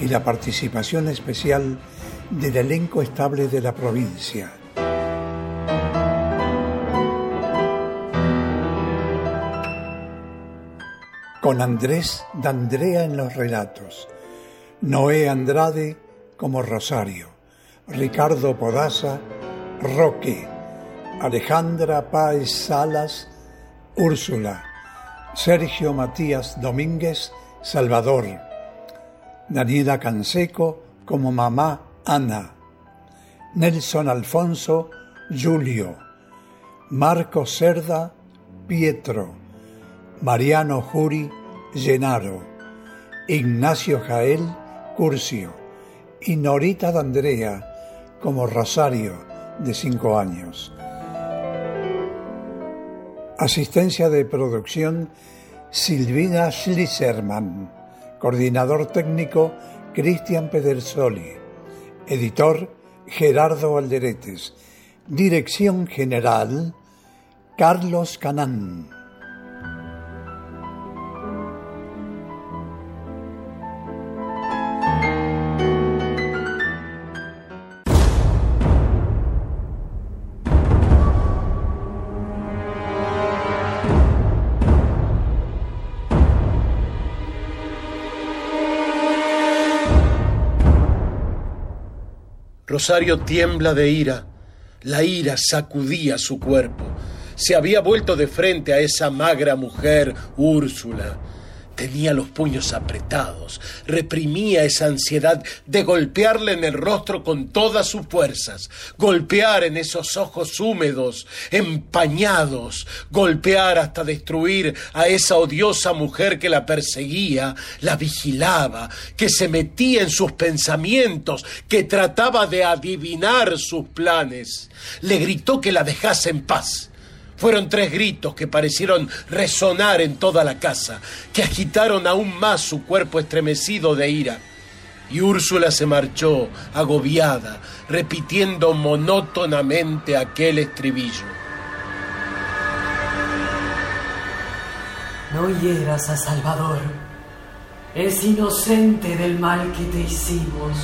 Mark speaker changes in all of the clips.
Speaker 1: y la participación especial del elenco estable de la provincia. Con Andrés D'Andrea en los relatos, Noé Andrade como Rosario, Ricardo Podaza, Roque, Alejandra Páez Salas, Úrsula, Sergio Matías Domínguez, Salvador, Daniela Canseco como mamá Ana, Nelson Alfonso Julio, Marco Cerda Pietro, Mariano Juri Llenaro, Ignacio Jael Curcio y Norita D'Andrea como Rosario de cinco años. Asistencia de producción Silvina Schlisserman. Coordinador técnico Cristian Pedersoli. Editor Gerardo Alderetes. Dirección general Carlos Canán.
Speaker 2: Rosario tiembla de ira. La ira sacudía su cuerpo. Se había vuelto de frente a esa magra mujer, Úrsula. Tenía los puños apretados, reprimía esa ansiedad de golpearle en el rostro con todas sus fuerzas, golpear en esos ojos húmedos, empañados, golpear hasta destruir a esa odiosa mujer que la perseguía, la vigilaba, que se metía en sus pensamientos, que trataba de adivinar sus planes. Le gritó que la dejase en paz. Fueron tres gritos que parecieron resonar en toda la casa, que agitaron aún más su cuerpo estremecido de ira. Y Úrsula se marchó, agobiada, repitiendo monótonamente aquel estribillo.
Speaker 3: No hieras a Salvador. Es inocente del mal que te hicimos.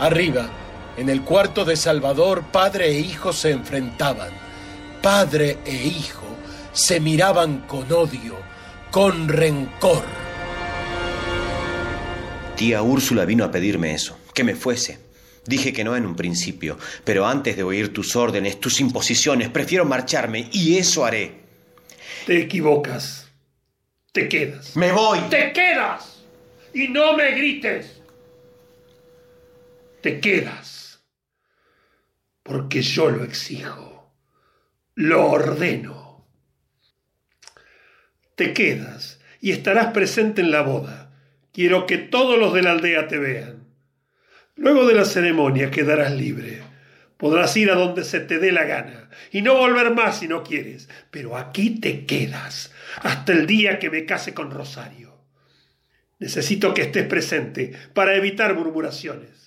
Speaker 2: Arriba, en el cuarto de Salvador, padre e hijo se enfrentaban. Padre e hijo se miraban con odio, con rencor.
Speaker 4: Tía Úrsula vino a pedirme eso, que me fuese. Dije que no en un principio, pero antes de oír tus órdenes, tus imposiciones, prefiero marcharme y eso haré.
Speaker 5: Te equivocas. Te quedas.
Speaker 4: ¡Me voy!
Speaker 5: ¡Te quedas! Y no me grites. Te quedas. Porque yo lo exijo. Lo ordeno. Te quedas y estarás presente en la boda. Quiero que todos los de la aldea te vean. Luego de la ceremonia quedarás libre. Podrás ir a donde se te dé la gana y no volver más si no quieres. Pero aquí te quedas hasta el día que me case con Rosario. Necesito que estés presente para evitar murmuraciones.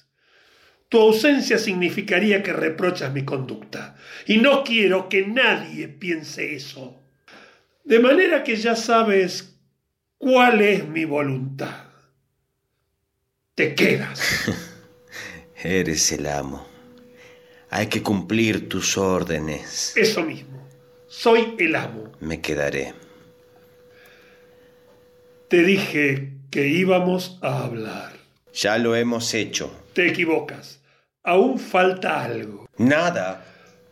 Speaker 5: Tu ausencia significaría que reprochas mi conducta y no quiero que nadie piense eso. De manera que ya sabes cuál es mi voluntad. Te quedas.
Speaker 4: Eres el amo. Hay que cumplir tus órdenes.
Speaker 5: Eso mismo. Soy el amo.
Speaker 4: Me quedaré.
Speaker 5: Te dije que íbamos a hablar.
Speaker 4: Ya lo hemos hecho.
Speaker 5: Te equivocas. Aún falta algo.
Speaker 4: Nada.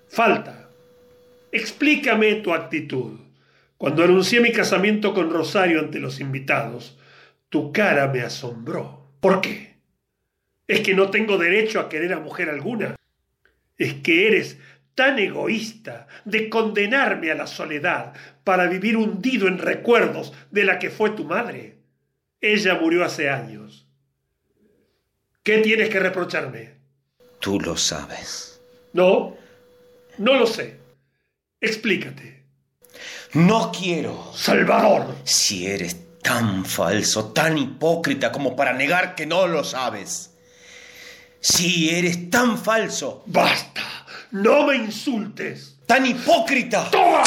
Speaker 5: Falta. Explícame tu actitud. Cuando anuncié mi casamiento con Rosario ante los invitados, tu cara me asombró. ¿Por qué? ¿Es que no tengo derecho a querer a mujer alguna? ¿Es que eres tan egoísta de condenarme a la soledad para vivir hundido en recuerdos de la que fue tu madre? Ella murió hace años. ¿Qué tienes que reprocharme?
Speaker 4: Tú lo sabes.
Speaker 5: No, no lo sé. Explícate.
Speaker 4: No quiero.
Speaker 5: Salvador.
Speaker 4: Si eres tan falso, tan hipócrita como para negar que no lo sabes. Si eres tan falso.
Speaker 5: Basta. No me insultes.
Speaker 4: Tan hipócrita.
Speaker 5: ¡Toma!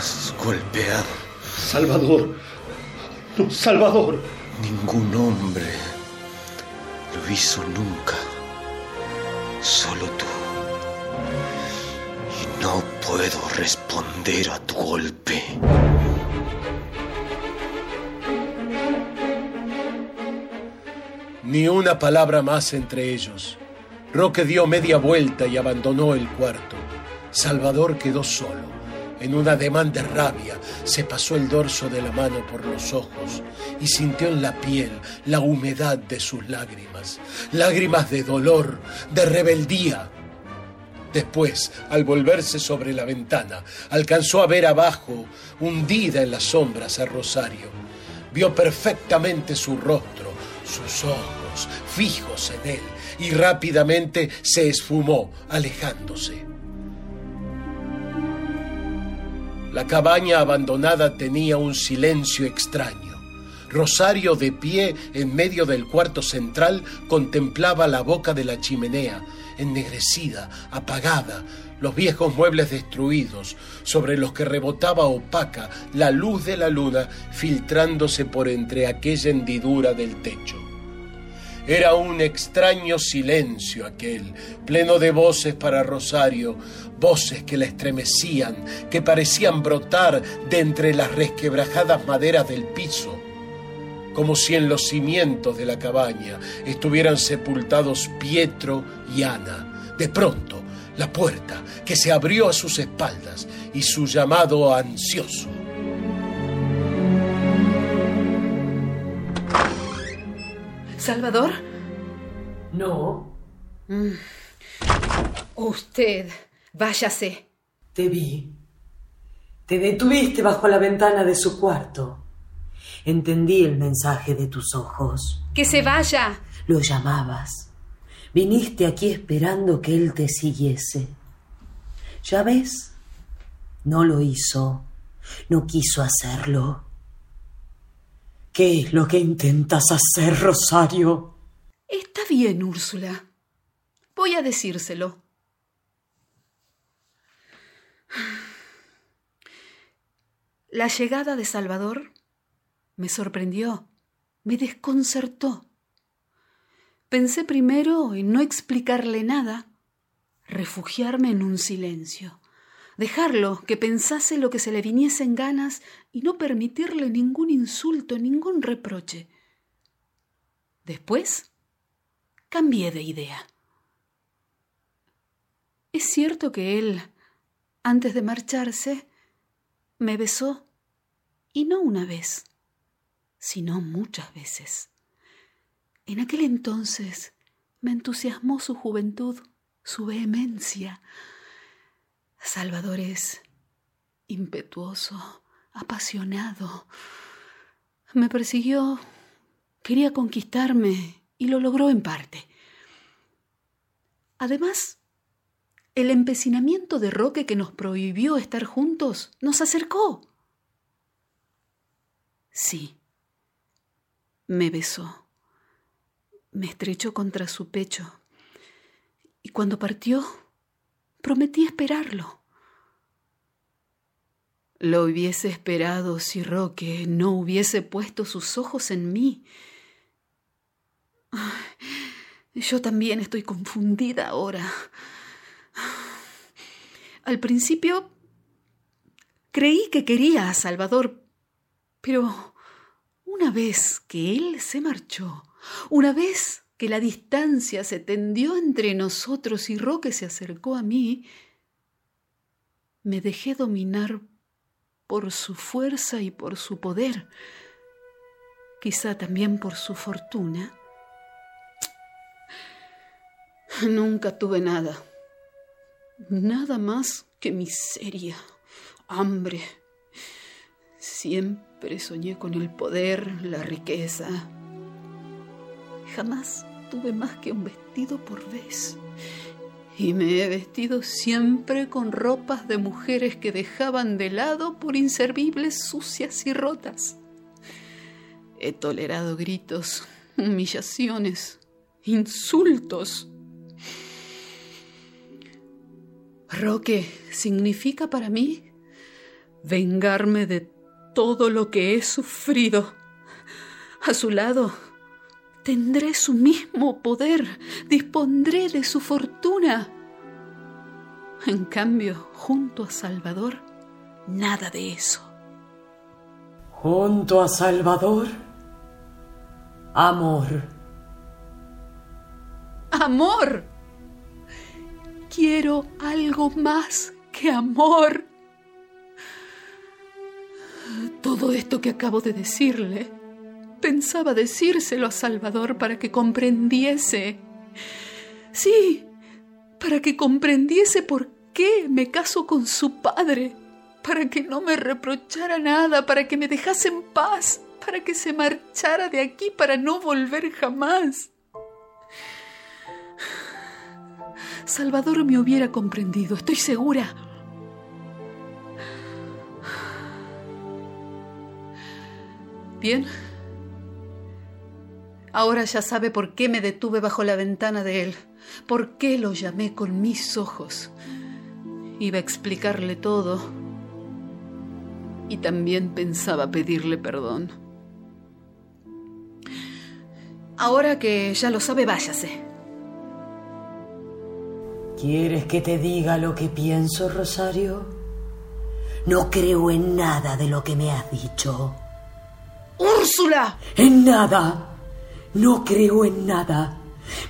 Speaker 4: Has golpeado.
Speaker 5: Salvador. No, Salvador.
Speaker 4: Ningún hombre lo hizo nunca. Solo tú. Y no puedo responder a tu golpe.
Speaker 2: Ni una palabra más entre ellos. Roque dio media vuelta y abandonó el cuarto. Salvador quedó solo. En un ademán de rabia se pasó el dorso de la mano por los ojos y sintió en la piel la humedad de sus lágrimas, lágrimas de dolor, de rebeldía. Después, al volverse sobre la ventana, alcanzó a ver abajo, hundida en las sombras, a Rosario. Vio perfectamente su rostro, sus ojos fijos en él, y rápidamente se esfumó, alejándose. La cabaña abandonada tenía un silencio extraño. Rosario, de pie en medio del cuarto central, contemplaba la boca de la chimenea, ennegrecida, apagada, los viejos muebles destruidos, sobre los que rebotaba opaca la luz de la luna filtrándose por entre aquella hendidura del techo. Era un extraño silencio aquel, pleno de voces para Rosario, voces que la estremecían, que parecían brotar de entre las resquebrajadas maderas del piso, como si en los cimientos de la cabaña estuvieran sepultados Pietro y Ana. De pronto, la puerta que se abrió a sus espaldas y su llamado ansioso.
Speaker 6: ¿Salvador?
Speaker 3: No,
Speaker 6: Usted, váyase.
Speaker 3: te vi. Te detuviste bajo la ventana de su cuarto. Entendí el mensaje de tus ojos.
Speaker 6: Que se vaya.
Speaker 3: Lo llamabas. Viniste aquí esperando que él te siguiese. ¿Ya ves? No lo hizo. No quiso hacerlo. ¿Qué es lo que intentas hacer, Rosario?
Speaker 6: Está bien, Úrsula. Voy a decírselo. La llegada de Salvador me sorprendió, me desconcertó. Pensé primero en no explicarle nada, refugiarme en un silencio, dejarlo que pensase lo que se le viniese en ganas y no permitirle ningún insulto, ningún reproche. Después cambié de idea. Es cierto que él, antes de marcharse, me besó, y no una vez, sino muchas veces. En aquel entonces me entusiasmó su juventud, su vehemencia. Salvador es impetuoso, apasionado. Me persiguió, quería conquistarme y lo logró en parte. Además, el empecinamiento de Roque que nos prohibió estar juntos nos acercó. Sí, me besó, me estrechó contra su pecho y cuando partió prometí esperarlo. Lo hubiese esperado si Roque no hubiese puesto sus ojos en mí. Yo también estoy confundida ahora. Al principio creí que quería a Salvador, pero una vez que él se marchó, una vez que la distancia se tendió entre nosotros y Roque se acercó a mí, me dejé dominar por su fuerza y por su poder, quizá también por su fortuna. Nunca tuve nada, nada más que miseria, hambre. Siempre soñé con el poder, la riqueza. Jamás tuve más que un vestido por vez. Y me he vestido siempre con ropas de mujeres que dejaban de lado por inservibles, sucias y rotas. He tolerado gritos, humillaciones, insultos. Roque significa para mí vengarme de todo lo que he sufrido. A su lado tendré su mismo poder, dispondré de su fortuna. En cambio, junto a Salvador, nada de eso.
Speaker 3: Junto a Salvador, amor.
Speaker 6: Amor. Quiero algo más que amor. Todo esto que acabo de decirle, pensaba decírselo a Salvador para que comprendiese. Sí, para que comprendiese por qué me caso con su padre, para que no me reprochara nada, para que me dejase en paz, para que se marchara de aquí para no volver jamás. Salvador me hubiera comprendido, estoy segura. Bien. Ahora ya sabe por qué me detuve bajo la ventana de él, por qué lo llamé con mis ojos. Iba a explicarle todo y también pensaba pedirle perdón. Ahora que ya lo sabe, váyase.
Speaker 3: ¿Quieres que te diga lo que pienso, Rosario? No creo en nada de lo que me has dicho.
Speaker 6: ¡Úrsula!
Speaker 3: En nada. No creo en nada.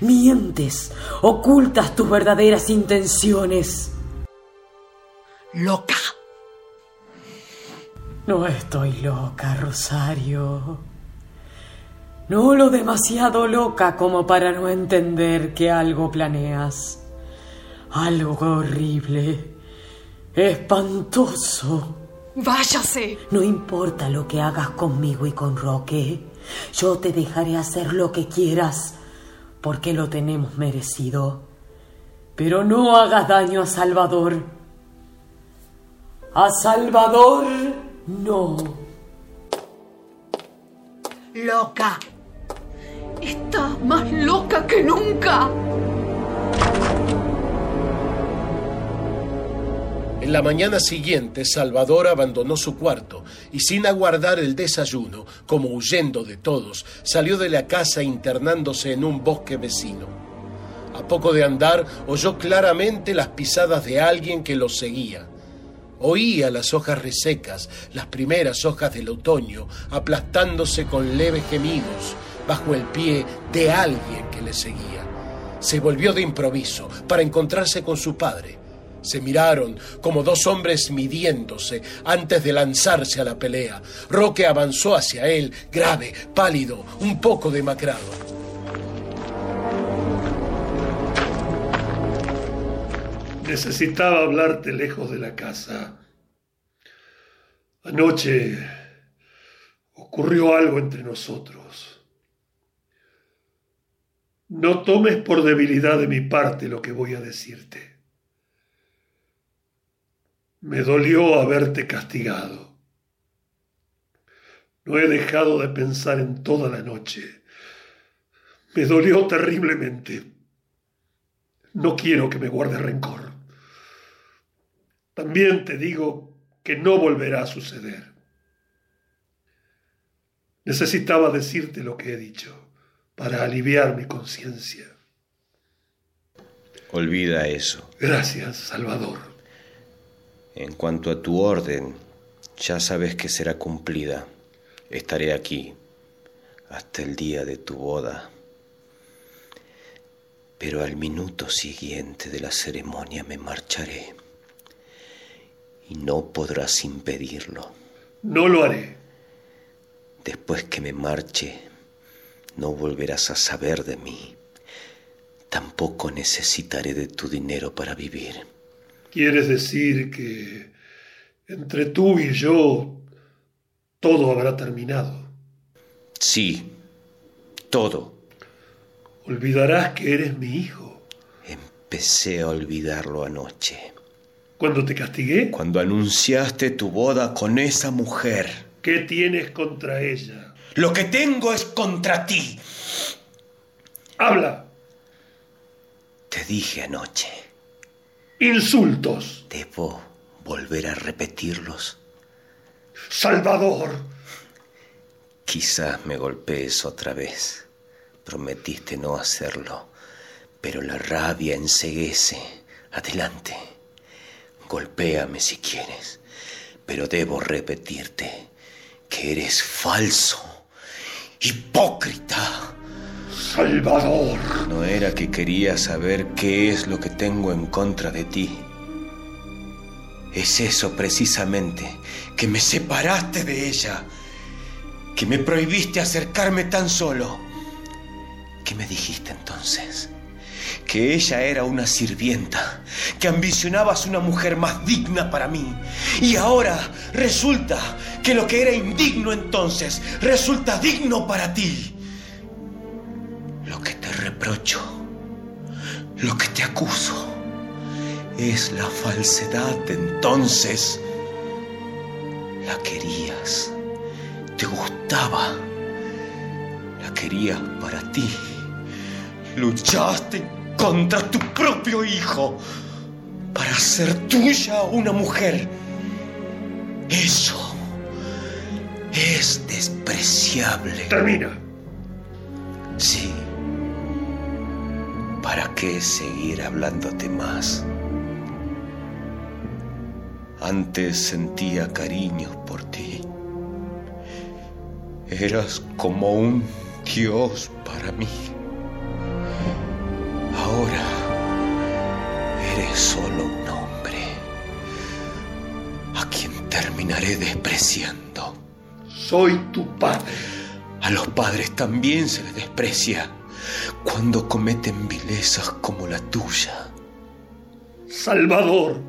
Speaker 3: Mientes, ocultas tus verdaderas intenciones.
Speaker 6: Loca.
Speaker 3: No estoy loca, Rosario. No lo demasiado loca como para no entender que algo planeas. Algo horrible, espantoso.
Speaker 6: Váyase.
Speaker 3: No importa lo que hagas conmigo y con Roque. Yo te dejaré hacer lo que quieras, porque lo tenemos merecido. Pero no hagas daño a Salvador. A Salvador, no.
Speaker 6: Loca. Está más loca que nunca.
Speaker 2: En la mañana siguiente, Salvador abandonó su cuarto y sin aguardar el desayuno, como huyendo de todos, salió de la casa internándose en un bosque vecino. A poco de andar, oyó claramente las pisadas de alguien que lo seguía. Oía las hojas resecas, las primeras hojas del otoño, aplastándose con leves gemidos bajo el pie de alguien que le seguía. Se volvió de improviso para encontrarse con su padre se miraron como dos hombres midiéndose antes de lanzarse a la pelea. Roque avanzó hacia él, grave, pálido, un poco demacrado.
Speaker 5: Necesitaba hablarte lejos de la casa. Anoche ocurrió algo entre nosotros. No tomes por debilidad de mi parte lo que voy a decirte. Me dolió haberte castigado. No he dejado de pensar en toda la noche. Me dolió terriblemente. No quiero que me guardes rencor. También te digo que no volverá a suceder. Necesitaba decirte lo que he dicho para aliviar mi conciencia.
Speaker 4: Olvida eso.
Speaker 5: Gracias, Salvador.
Speaker 4: En cuanto a tu orden, ya sabes que será cumplida. Estaré aquí hasta el día de tu boda. Pero al minuto siguiente de la ceremonia me marcharé. Y no podrás impedirlo.
Speaker 5: No lo haré.
Speaker 4: Después que me marche, no volverás a saber de mí. Tampoco necesitaré de tu dinero para vivir.
Speaker 5: ¿Quieres decir que Entre tú y yo, todo habrá terminado.
Speaker 4: Sí, todo.
Speaker 5: Olvidarás que eres mi hijo.
Speaker 4: Empecé a olvidarlo anoche.
Speaker 5: ¿Cuándo te castigué?
Speaker 4: Cuando anunciaste tu boda con esa mujer.
Speaker 5: ¿Qué tienes contra ella?
Speaker 4: Lo que tengo es contra ti.
Speaker 5: Habla.
Speaker 4: Te dije anoche.
Speaker 5: Insultos.
Speaker 4: ¿Debo volver a repetirlos?
Speaker 5: Salvador.
Speaker 4: Quizás me golpees otra vez. Prometiste no hacerlo, pero la rabia enseguece. Adelante. Golpéame si quieres, pero debo repetirte que eres falso, hipócrita.
Speaker 5: Salvador.
Speaker 4: No era que quería saber qué es lo que tengo en contra de ti. Es eso precisamente, que me separaste de ella, que me prohibiste acercarme tan solo. ¿Qué me dijiste entonces? Que ella era una sirvienta, que ambicionabas una mujer más digna para mí. Y ahora resulta que lo que era indigno entonces resulta digno para ti. Reprocho, lo que te acuso, es la falsedad de entonces. La querías, te gustaba, la querías para ti. Luchaste contra tu propio hijo para hacer tuya una mujer. Eso es despreciable.
Speaker 5: Termina.
Speaker 4: Sí. ¿Para qué seguir hablándote más? Antes sentía cariño por ti. Eras como un dios para mí. Ahora eres solo un hombre a quien terminaré despreciando.
Speaker 5: Soy tu padre.
Speaker 4: A los padres también se les desprecia cuando cometen vilezas como la tuya.
Speaker 5: Salvador.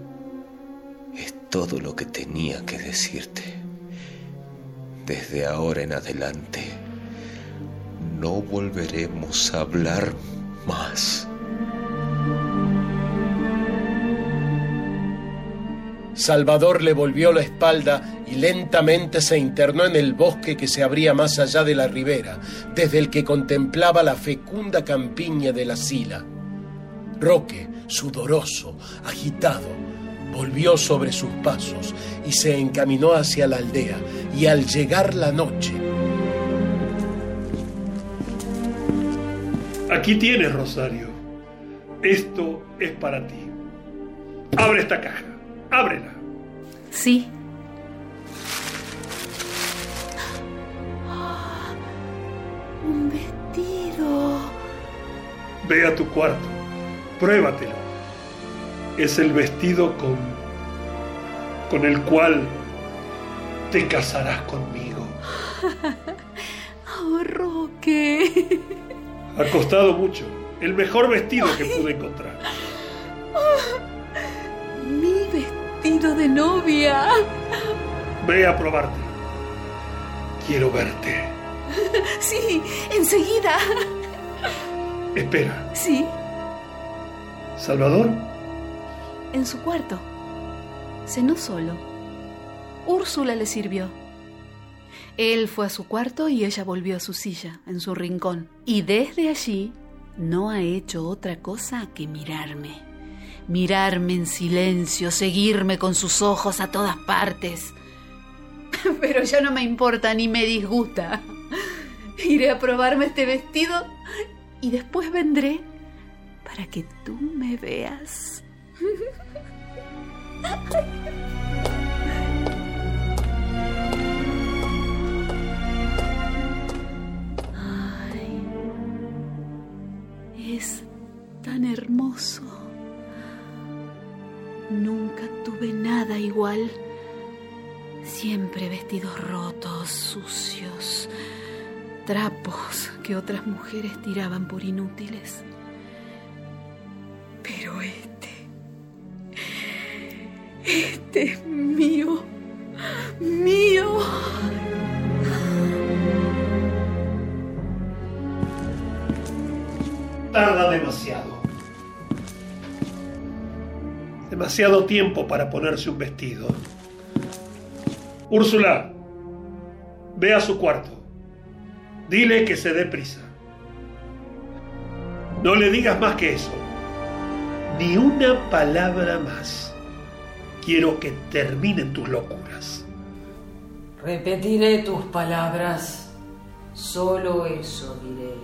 Speaker 4: Es todo lo que tenía que decirte. Desde ahora en adelante no volveremos a hablar más.
Speaker 2: Salvador le volvió la espalda y lentamente se internó en el bosque que se abría más allá de la ribera, desde el que contemplaba la fecunda campiña de la sila. Roque, sudoroso, agitado, volvió sobre sus pasos y se encaminó hacia la aldea, y al llegar la noche...
Speaker 5: Aquí tienes, Rosario. Esto es para ti. Abre esta caja. Ábrela.
Speaker 6: Sí. Un vestido.
Speaker 5: Ve a tu cuarto. Pruébatelo. Es el vestido con con el cual te casarás conmigo.
Speaker 6: Oh, Roque.
Speaker 5: Ha costado mucho. El mejor vestido que pude encontrar.
Speaker 6: Vestido de novia.
Speaker 5: Ve a probarte. Quiero verte.
Speaker 6: Sí, enseguida.
Speaker 5: Espera.
Speaker 6: Sí,
Speaker 5: ¿Salvador?
Speaker 6: en su cuarto. Cenó solo. Úrsula le sirvió. Él fue a su cuarto y ella volvió a su silla, en su rincón. Y desde allí no ha hecho otra cosa que mirarme. Mirarme en silencio, seguirme con sus ojos a todas partes. Pero ya no me importa ni me disgusta. Iré a probarme este vestido y después vendré para que tú me veas. Ay, es tan hermoso. Nunca tuve nada igual. Siempre vestidos rotos, sucios, trapos que otras mujeres tiraban por inútiles. Pero este... Este es mío. Mío.
Speaker 5: Tarda demasiado. Demasiado tiempo para ponerse un vestido. Úrsula, ve a su cuarto. Dile que se dé prisa. No le digas más que eso. Ni una palabra más. Quiero que terminen tus locuras.
Speaker 3: Repetiré tus palabras. Solo eso diré.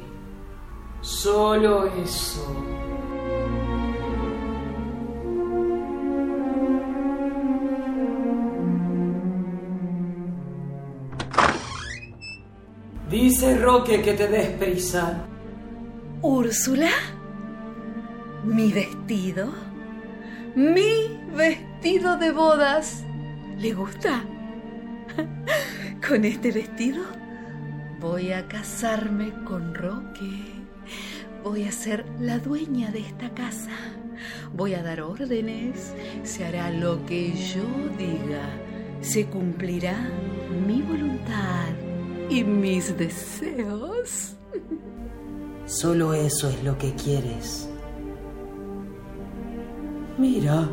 Speaker 3: Solo eso. Dice Roque que te des prisa.
Speaker 6: Úrsula, mi vestido, mi vestido de bodas, ¿le gusta? Con este vestido voy a casarme con Roque. Voy a ser la dueña de esta casa. Voy a dar órdenes. Se hará lo que yo diga. Se cumplirá mi voluntad y mis deseos.
Speaker 3: Solo eso es lo que quieres. Mira,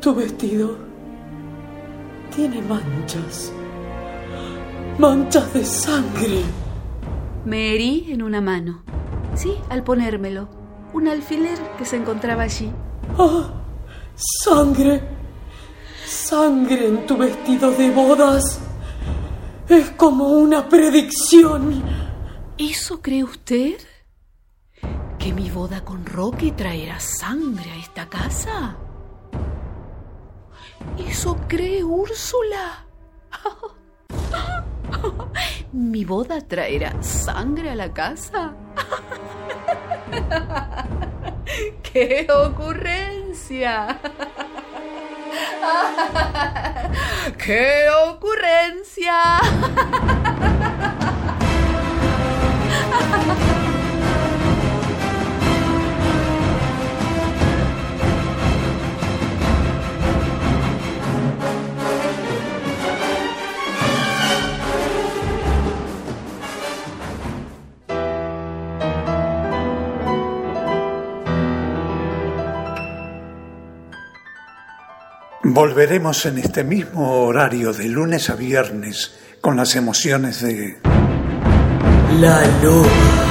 Speaker 3: tu vestido tiene manchas. Manchas de sangre.
Speaker 6: Me herí en una mano. Sí, al ponérmelo. Un alfiler que se encontraba allí.
Speaker 3: ¡Ah! ¡Sangre! ¡Sangre en tu vestido de bodas! Es como una predicción.
Speaker 6: ¿Eso cree usted? ¿Que mi boda con Roque traerá sangre a esta casa? ¿Eso cree Úrsula? ¿Mi boda traerá sangre a la casa? ¡Qué ocurrencia! ¡Qué ocurrencia!
Speaker 1: Volveremos en este mismo horario de lunes a viernes con las emociones de...
Speaker 3: La luz.